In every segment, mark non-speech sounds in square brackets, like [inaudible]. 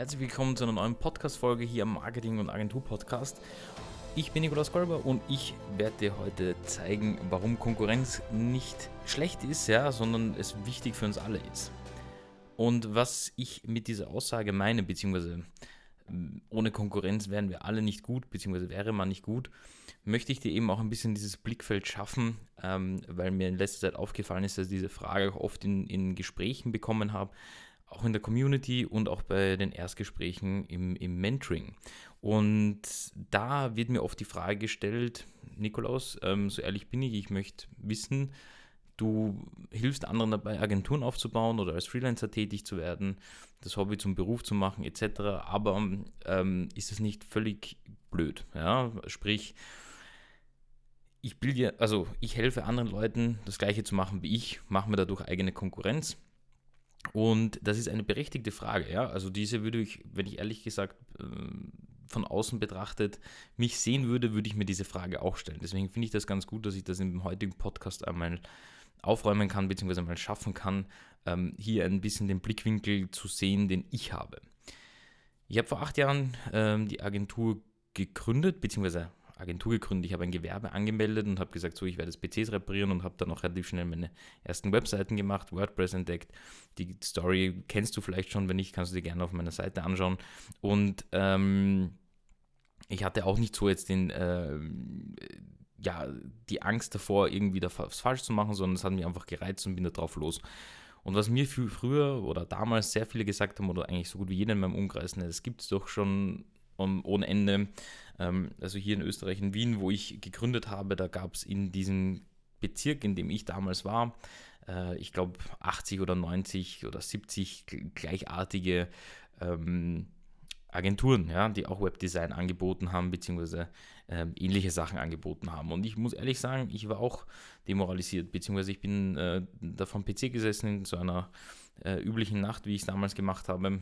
Herzlich willkommen zu einer neuen Podcast-Folge hier am Marketing- und Agentur-Podcast. Ich bin Nikolaus Kolber und ich werde dir heute zeigen, warum Konkurrenz nicht schlecht ist, ja, sondern es wichtig für uns alle ist. Und was ich mit dieser Aussage meine, beziehungsweise ähm, ohne Konkurrenz wären wir alle nicht gut, beziehungsweise wäre man nicht gut, möchte ich dir eben auch ein bisschen dieses Blickfeld schaffen, ähm, weil mir in letzter Zeit aufgefallen ist, dass ich diese Frage auch oft in, in Gesprächen bekommen habe, auch in der Community und auch bei den Erstgesprächen im, im Mentoring. Und da wird mir oft die Frage gestellt, Nikolaus, ähm, so ehrlich bin ich, ich möchte wissen, du hilfst anderen dabei, Agenturen aufzubauen oder als Freelancer tätig zu werden, das Hobby zum Beruf zu machen, etc. Aber ähm, ist es nicht völlig blöd? Ja? Sprich, ich bilde, also ich helfe anderen Leuten, das gleiche zu machen wie ich, mache mir dadurch eigene Konkurrenz und das ist eine berechtigte Frage, ja. Also diese würde ich, wenn ich ehrlich gesagt ähm, von außen betrachtet mich sehen würde, würde ich mir diese Frage auch stellen. Deswegen finde ich das ganz gut, dass ich das im heutigen Podcast einmal aufräumen kann, beziehungsweise mal schaffen kann, ähm, hier ein bisschen den Blickwinkel zu sehen, den ich habe. Ich habe vor acht Jahren ähm, die Agentur gegründet, beziehungsweise Agentur gegründet, ich habe ein Gewerbe angemeldet und habe gesagt, so, ich werde PCs reparieren und habe dann auch relativ schnell meine ersten Webseiten gemacht, WordPress entdeckt. Die Story kennst du vielleicht schon, wenn nicht, kannst du dir gerne auf meiner Seite anschauen. Und ähm, ich hatte auch nicht so jetzt den, äh, ja, die Angst davor, irgendwie da was falsch zu machen, sondern es hat mich einfach gereizt und bin da drauf los. Und was mir früher oder damals sehr viele gesagt haben, oder eigentlich so gut wie jeder in meinem Umkreis, ne, das gibt es doch schon um, ohne Ende. Ähm, also hier in Österreich, in Wien, wo ich gegründet habe, da gab es in diesem Bezirk, in dem ich damals war, äh, ich glaube 80 oder 90 oder 70 gleichartige ähm, Agenturen, ja, die auch Webdesign angeboten haben, beziehungsweise äh, ähnliche Sachen angeboten haben. Und ich muss ehrlich sagen, ich war auch demoralisiert, beziehungsweise ich bin äh, da vom PC gesessen in so einer äh, üblichen Nacht, wie ich es damals gemacht habe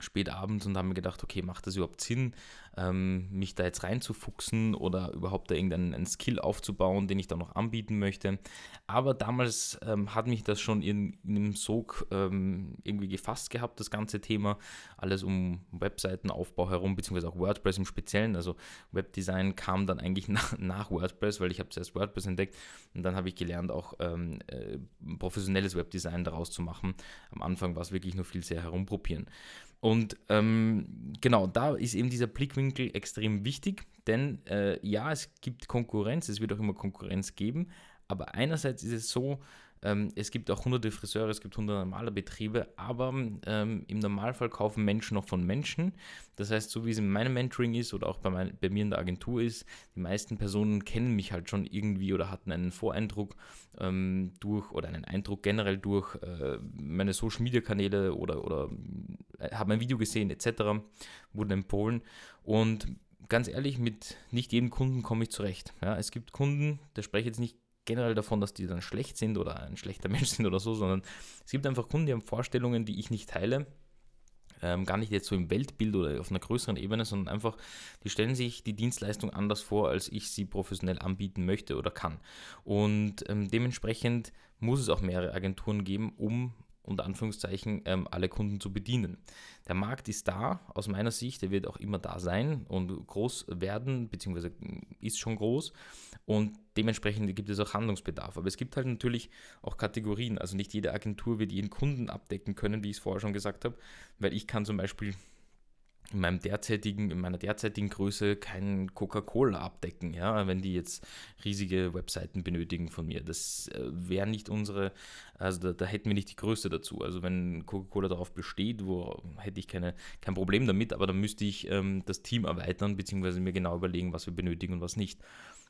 spät abends und haben mir gedacht, okay, macht das überhaupt Sinn, ähm, mich da jetzt reinzufuchsen oder überhaupt da irgendeinen Skill aufzubauen, den ich da noch anbieten möchte. Aber damals ähm, hat mich das schon in, in einem Sog ähm, irgendwie gefasst gehabt, das ganze Thema. Alles um Webseitenaufbau herum, beziehungsweise auch WordPress im Speziellen. Also Webdesign kam dann eigentlich [laughs] nach, nach WordPress, weil ich habe zuerst WordPress entdeckt und dann habe ich gelernt, auch ähm, äh, professionelles Webdesign daraus zu machen. Am Anfang war es wirklich nur viel sehr herumprobieren. Und ähm, genau, da ist eben dieser Blickwinkel extrem wichtig, denn äh, ja, es gibt Konkurrenz, es wird auch immer Konkurrenz geben, aber einerseits ist es so, es gibt auch hunderte Friseure, es gibt hunderte normale Betriebe, aber ähm, im Normalfall kaufen Menschen noch von Menschen. Das heißt, so wie es in meinem Mentoring ist oder auch bei, mein, bei mir in der Agentur ist, die meisten Personen kennen mich halt schon irgendwie oder hatten einen Voreindruck ähm, durch oder einen Eindruck generell durch äh, meine Social Media Kanäle oder, oder äh, haben ein Video gesehen etc., wurden empfohlen und ganz ehrlich, mit nicht jedem Kunden komme ich zurecht. Ja, es gibt Kunden, da spreche ich jetzt nicht generell davon, dass die dann schlecht sind oder ein schlechter [laughs] Mensch sind oder so, sondern es gibt einfach Kunden, die haben Vorstellungen, die ich nicht teile. Ähm, gar nicht jetzt so im Weltbild oder auf einer größeren Ebene, sondern einfach, die stellen sich die Dienstleistung anders vor, als ich sie professionell anbieten möchte oder kann. Und ähm, dementsprechend muss es auch mehrere Agenturen geben, um unter Anführungszeichen ähm, alle Kunden zu bedienen. Der Markt ist da, aus meiner Sicht, der wird auch immer da sein und groß werden, beziehungsweise ist schon groß und dementsprechend gibt es auch Handlungsbedarf. Aber es gibt halt natürlich auch Kategorien, also nicht jede Agentur wird jeden Kunden abdecken können, wie ich es vorher schon gesagt habe, weil ich kann zum Beispiel in, meinem derzeitigen, in meiner derzeitigen Größe kein Coca-Cola abdecken, ja, wenn die jetzt riesige Webseiten benötigen von mir. Das äh, wäre nicht unsere, also da, da, hätten wir nicht die Größe dazu. Also wenn Coca-Cola darauf besteht, wo hätte ich keine, kein Problem damit, aber dann müsste ich ähm, das Team erweitern, beziehungsweise mir genau überlegen, was wir benötigen und was nicht.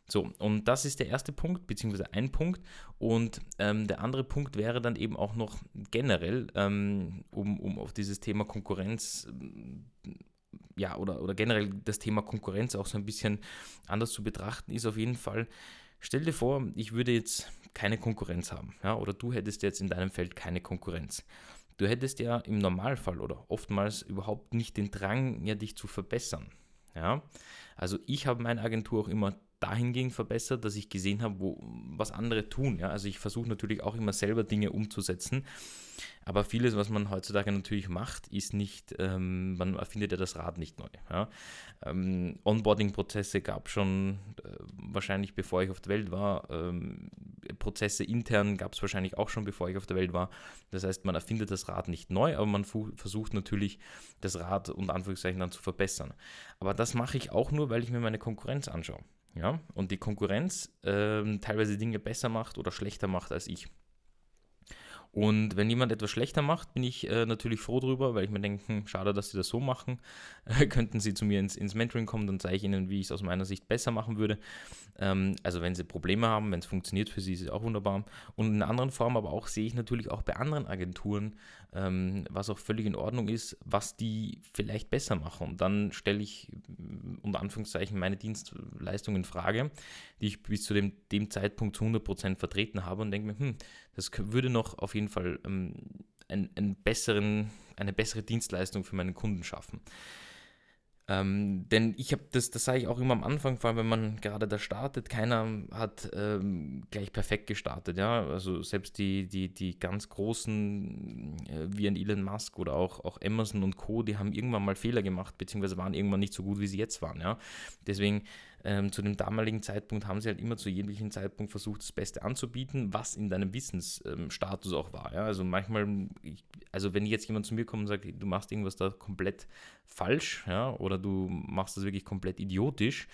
So, und das ist der erste Punkt, beziehungsweise ein Punkt. Und ähm, der andere Punkt wäre dann eben auch noch generell, ähm, um, um auf dieses Thema Konkurrenz, ja, oder, oder generell das Thema Konkurrenz auch so ein bisschen anders zu betrachten, ist auf jeden Fall, stell dir vor, ich würde jetzt keine Konkurrenz haben, ja, oder du hättest jetzt in deinem Feld keine Konkurrenz. Du hättest ja im Normalfall oder oftmals überhaupt nicht den Drang, ja, dich zu verbessern. Ja? Also ich habe meine Agentur auch immer dahingehend verbessert, dass ich gesehen habe, wo, was andere tun. Ja? Also ich versuche natürlich auch immer selber Dinge umzusetzen. Aber vieles, was man heutzutage natürlich macht, ist nicht, ähm, man erfindet ja das Rad nicht neu. Ja? Ähm, Onboarding-Prozesse gab es schon äh, wahrscheinlich bevor ich auf der Welt war. Ähm, Prozesse intern gab es wahrscheinlich auch schon bevor ich auf der Welt war. Das heißt, man erfindet das Rad nicht neu, aber man versucht natürlich, das Rad unter Anführungszeichen dann zu verbessern. Aber das mache ich auch nur, weil ich mir meine Konkurrenz anschaue. Ja? Und die Konkurrenz ähm, teilweise Dinge besser macht oder schlechter macht als ich. Und wenn jemand etwas schlechter macht, bin ich äh, natürlich froh drüber, weil ich mir denke, hm, schade, dass sie das so machen. Äh, [laughs] könnten sie zu mir ins, ins Mentoring kommen, dann zeige ich ihnen, wie ich es aus meiner Sicht besser machen würde. Ähm, also wenn sie Probleme haben, wenn es funktioniert für sie, ist es auch wunderbar. Und in einer anderen Form aber auch sehe ich natürlich auch bei anderen Agenturen, ähm, was auch völlig in Ordnung ist, was die vielleicht besser machen. Und dann stelle ich mm, unter Anführungszeichen meine Dienstleistung in Frage, die ich bis zu dem, dem Zeitpunkt zu 100% vertreten habe und denke mir, hm, das würde noch auf jeden Fall ähm, einen, einen besseren, eine bessere Dienstleistung für meinen Kunden schaffen. Ähm, denn ich habe das, das sage ich auch immer am Anfang, vor allem wenn man gerade da startet, keiner hat ähm, gleich perfekt gestartet, ja. Also selbst die, die, die ganz großen äh, wie ein Elon Musk oder auch, auch Amazon und Co., die haben irgendwann mal Fehler gemacht, beziehungsweise waren irgendwann nicht so gut, wie sie jetzt waren, ja. Deswegen ähm, zu dem damaligen Zeitpunkt haben sie halt immer zu jeglichen Zeitpunkt versucht, das Beste anzubieten, was in deinem Wissensstatus auch war. Ja? Also manchmal, ich, also wenn jetzt jemand zu mir kommt und sagt, du machst irgendwas da komplett falsch, ja, oder du machst das wirklich komplett idiotisch,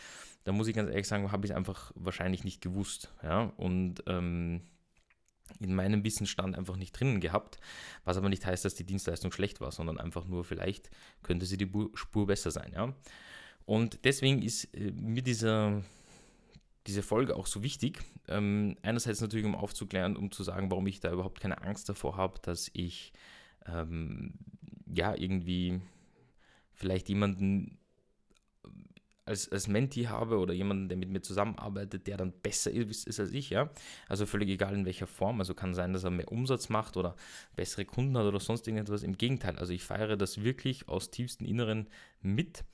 dann muss ich ganz ehrlich sagen, habe ich es einfach wahrscheinlich nicht gewusst. Ja? Und ähm, in meinem Wissensstand einfach nicht drinnen gehabt, was aber nicht heißt, dass die Dienstleistung schlecht war, sondern einfach nur vielleicht könnte sie die Spur besser sein. Ja? Und deswegen ist äh, mir dieser, diese Folge auch so wichtig. Ähm, einerseits natürlich, um aufzuklären, um zu sagen, warum ich da überhaupt keine Angst davor habe, dass ich ähm, ja irgendwie vielleicht jemanden als, als Menti habe oder jemanden, der mit mir zusammenarbeitet, der dann besser ist, ist, als ich, ja. Also völlig egal in welcher Form. Also kann sein, dass er mehr Umsatz macht oder bessere Kunden hat oder sonst irgendetwas. Im Gegenteil, also ich feiere das wirklich aus tiefstem Inneren mit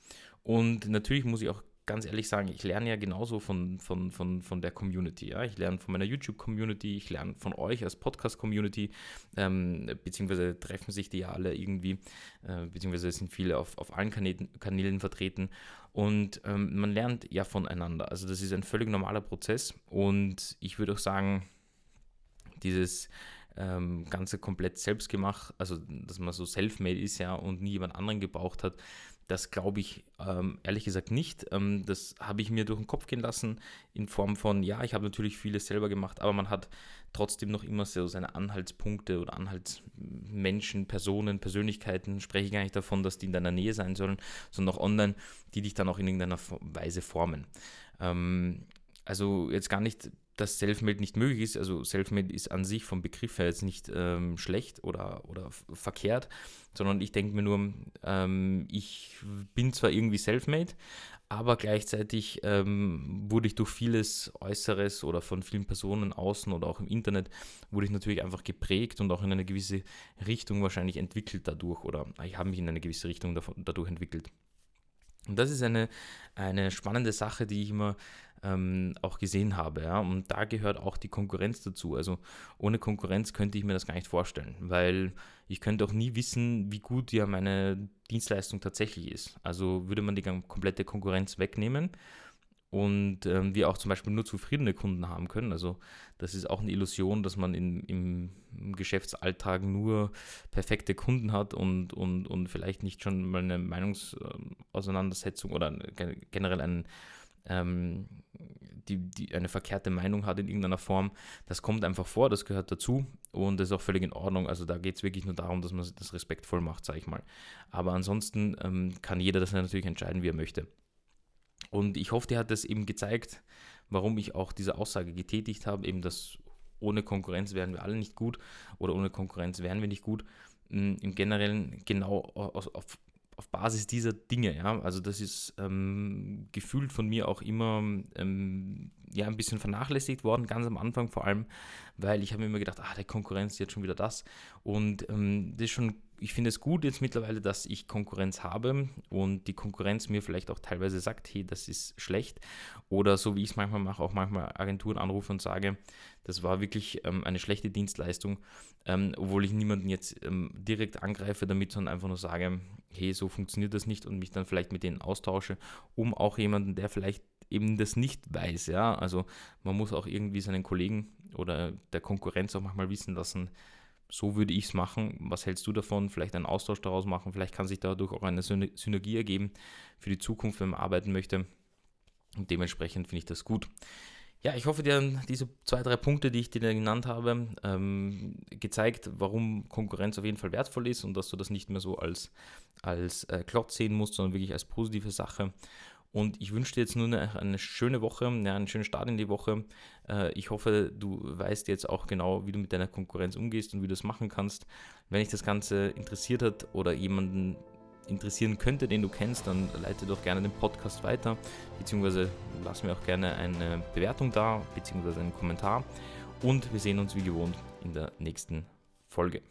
und natürlich muss ich auch ganz ehrlich sagen, ich lerne ja genauso von, von, von, von der Community. Ja? Ich lerne von meiner YouTube-Community, ich lerne von euch als Podcast-Community, ähm, beziehungsweise treffen sich die ja alle irgendwie, äh, beziehungsweise sind viele auf, auf allen Kanälen, Kanälen vertreten. Und ähm, man lernt ja voneinander. Also das ist ein völlig normaler Prozess. Und ich würde auch sagen, dieses ähm, Ganze komplett selbst gemacht, also dass man so self-made ist ja und nie jemand anderen gebraucht hat, das glaube ich ähm, ehrlich gesagt nicht. Ähm, das habe ich mir durch den Kopf gehen lassen in Form von, ja, ich habe natürlich vieles selber gemacht, aber man hat trotzdem noch immer so seine Anhaltspunkte oder Anhaltsmenschen, Personen, Persönlichkeiten. Spreche ich gar nicht davon, dass die in deiner Nähe sein sollen, sondern auch online, die dich dann auch in irgendeiner Weise formen. Ähm, also jetzt gar nicht dass Selfmade nicht möglich ist. Also Selfmade ist an sich vom Begriff her jetzt nicht ähm, schlecht oder, oder verkehrt, sondern ich denke mir nur, ähm, ich bin zwar irgendwie Selfmade, aber gleichzeitig ähm, wurde ich durch vieles Äußeres oder von vielen Personen außen oder auch im Internet, wurde ich natürlich einfach geprägt und auch in eine gewisse Richtung wahrscheinlich entwickelt dadurch oder ich habe mich in eine gewisse Richtung davon, dadurch entwickelt. Und das ist eine, eine spannende Sache, die ich immer ähm, auch gesehen habe. Ja? Und da gehört auch die Konkurrenz dazu. Also ohne Konkurrenz könnte ich mir das gar nicht vorstellen, weil ich könnte auch nie wissen, wie gut ja meine Dienstleistung tatsächlich ist. Also würde man die komplette Konkurrenz wegnehmen und ähm, wir auch zum Beispiel nur zufriedene Kunden haben können. Also das ist auch eine Illusion, dass man in, im, Geschäftsalltag nur perfekte Kunden hat und, und, und vielleicht nicht schon mal eine Meinungsauseinandersetzung oder generell einen, ähm, die, die eine verkehrte Meinung hat in irgendeiner Form. Das kommt einfach vor, das gehört dazu und das ist auch völlig in Ordnung. Also da geht es wirklich nur darum, dass man das respektvoll macht, sage ich mal. Aber ansonsten ähm, kann jeder das natürlich entscheiden, wie er möchte. Und ich hoffe, dir hat das eben gezeigt, warum ich auch diese Aussage getätigt habe, eben dass ohne Konkurrenz wären wir alle nicht gut oder ohne Konkurrenz wären wir nicht gut. Mm, Im Generellen genau auf, auf, auf Basis dieser Dinge, ja. Also das ist ähm, gefühlt von mir auch immer ähm, ja ein bisschen vernachlässigt worden, ganz am Anfang vor allem, weil ich habe mir immer gedacht, ah, der Konkurrenz jetzt schon wieder das. Und ähm, das ist schon ich finde es gut jetzt mittlerweile, dass ich Konkurrenz habe und die Konkurrenz mir vielleicht auch teilweise sagt, hey, das ist schlecht. Oder so wie ich es manchmal mache, auch manchmal Agenturen anrufe und sage, das war wirklich ähm, eine schlechte Dienstleistung, ähm, obwohl ich niemanden jetzt ähm, direkt angreife damit, sondern einfach nur sage, hey, so funktioniert das nicht und mich dann vielleicht mit denen austausche, um auch jemanden, der vielleicht eben das nicht weiß, ja, also man muss auch irgendwie seinen Kollegen oder der Konkurrenz auch manchmal wissen lassen, so würde ich es machen. Was hältst du davon? Vielleicht einen Austausch daraus machen. Vielleicht kann sich dadurch auch eine Synergie ergeben für die Zukunft, wenn man arbeiten möchte. Und dementsprechend finde ich das gut. Ja, ich hoffe, dir haben diese zwei, drei Punkte, die ich dir genannt habe, ähm, gezeigt, warum Konkurrenz auf jeden Fall wertvoll ist und dass du das nicht mehr so als, als äh, Klotz sehen musst, sondern wirklich als positive Sache. Und ich wünsche dir jetzt nur eine, eine schöne Woche, ja, einen schönen Start in die Woche. Äh, ich hoffe, du weißt jetzt auch genau, wie du mit deiner Konkurrenz umgehst und wie du das machen kannst. Wenn dich das Ganze interessiert hat oder jemanden interessieren könnte, den du kennst, dann leite doch gerne den Podcast weiter, beziehungsweise lass mir auch gerne eine Bewertung da, beziehungsweise einen Kommentar. Und wir sehen uns wie gewohnt in der nächsten Folge.